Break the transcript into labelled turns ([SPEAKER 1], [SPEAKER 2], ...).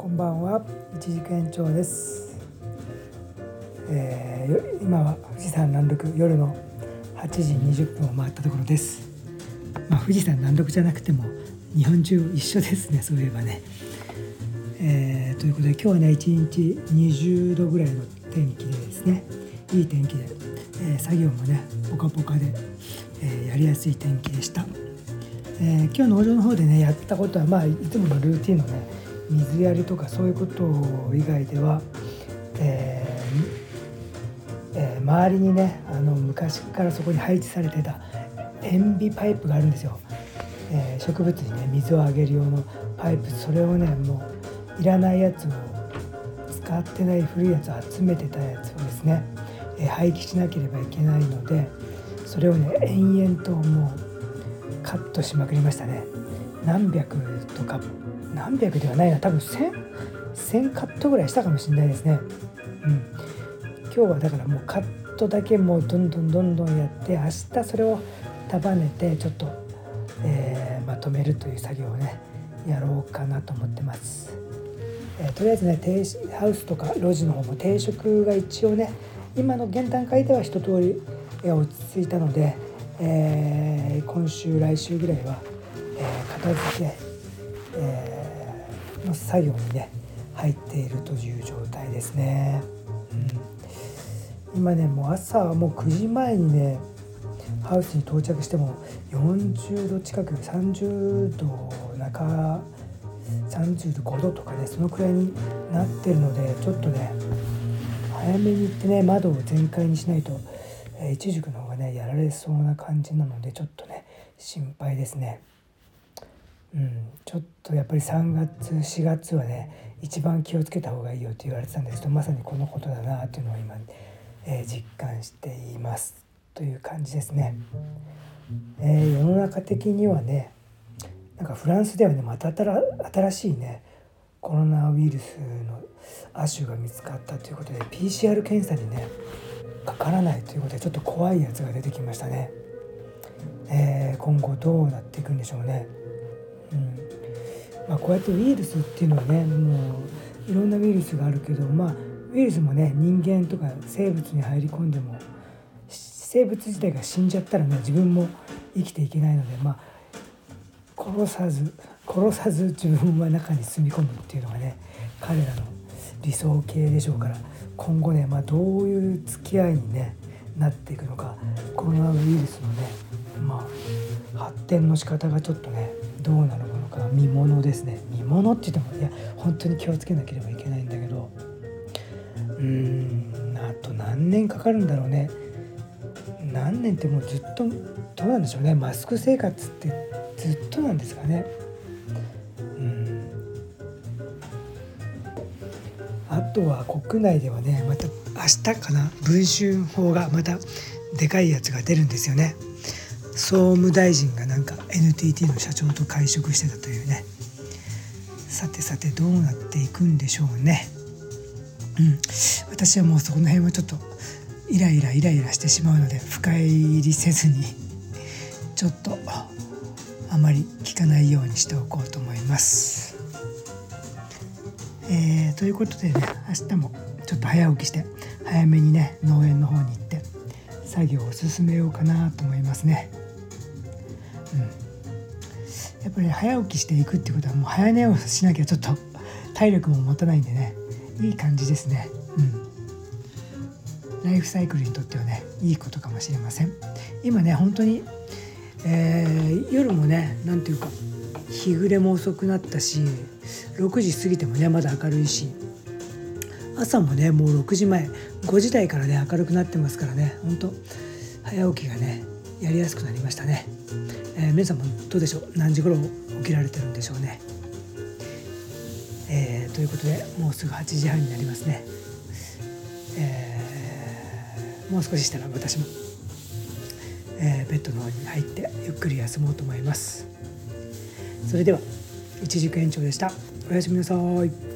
[SPEAKER 1] こんばんは。一軸延長です、えー、今は富士山南麓夜の8時20分を回ったところです、まあ、富士山南麓じゃなくても日本中一緒ですねそういえばね、えー、ということで今日はね一日20度ぐらいの天気でですね。いい天気で、えー、作業もねポカポカで、えー、やりやすい天気でした、えー、今日農場の方でねやったことはまあいつものルーティンのね水やりとかそういうこと以外では、えーえー、周りにねあの昔からそこに配置されてた塩ビパイプがあるんですよ、えー、植物にね水をあげる用のパイプ。それをねもういらないやつを使ってない古いやつを集めてたやつをですね、え、廃棄しなければいけないのでそれをね延々ともうカットしまくりましたね。何百とか何百ではないな多分 1000, 1000カットぐらいしたかもしれないですね。うん。今日はだからもうカットだけもうどんどんどんどんやって明日それを束ねてちょっと、えー、まとめるという作業をねやろうかなと思ってます、えー、とりあえずねハウスとか路地の方も定食が一応ね今の現段階では一通り落ち着いたので、えー、今週来週ぐらいは、片付け、えーの作業にね入っているという状態ですね、うん、今ねもう朝もう9時前にねハウスに到着しても40度近く30度中35度とかねそのくらいになってるのでちょっとね早めに行ってね窓を全開にしないと、えー、一軸の方がねやられそうな感じなのでちょっとね心配ですね。うん、ちょっとやっぱり3月4月はね一番気をつけた方がいいよって言われてたんですけどまさにこのことだなというのを今、えー、実感していますという感じですね。えー、世の中的にはねなんかフランスではねまた新しいねコロナウイルスの亜種が見つかったということで PCR 検査にねかからないということでちょっと怖いやつが出てきましたね。えー、今後どうなっていくんでしょうね。まあ、こうやってウイルスっていうのはねもういろんなウイルスがあるけどまあウイルスもね人間とか生物に入り込んでも生物自体が死んじゃったらね自分も生きていけないのでまあ殺さず殺さず自分は中に住み込むっていうのがね彼らの理想形でしょうから今後ね、まあ、どういう付き合いに、ね、なっていくのかコロナウイルスのね、まあ、発展の仕方がちょっとねどうなのか。見ものですね。見ものって言ってもいや本当に気をつけなければいけないんだけど。うーんあと何年かかるんだろうね。何年ってもうずっとどうなんでしょうね。マスク生活ってずっとなんですかね。うん。あとは国内ではねまた明日かな。文春法がまたでかいやつが出るんですよね。総務大臣がなんか NTT の社長と会食してたというねさてさてどうなっていくんでしょうねうん私はもうそこの辺はちょっとイライライライラしてしまうので深入りせずにちょっとあまり聞かないようにしておこうと思います。えー、ということでね明日もちょっと早起きして早めにね農園の方に行って作業を進めようかなと思いますね。やっぱり早起きしていくってことはもう早寝をしなきゃちょっと体力も持たないんでねいい感じですね。うん。ライフサイクルにとってはねいいことかもしれません。今ね本当に、えー、夜もね何ていうか日暮れも遅くなったし6時過ぎてもねまだ明るいし朝もねもう6時前5時台からね明るくなってますからね本当早起きがねやりやすくなりましたね。えー、皆さんもどうでしょう？何時頃起きられてるんでしょうね。えー、ということでもうすぐ8時半になりますね。えー、もう少ししたら私も、えベッドの方に入ってゆっくり休もうと思います。それでは一軸延長でした。おやすみなさい。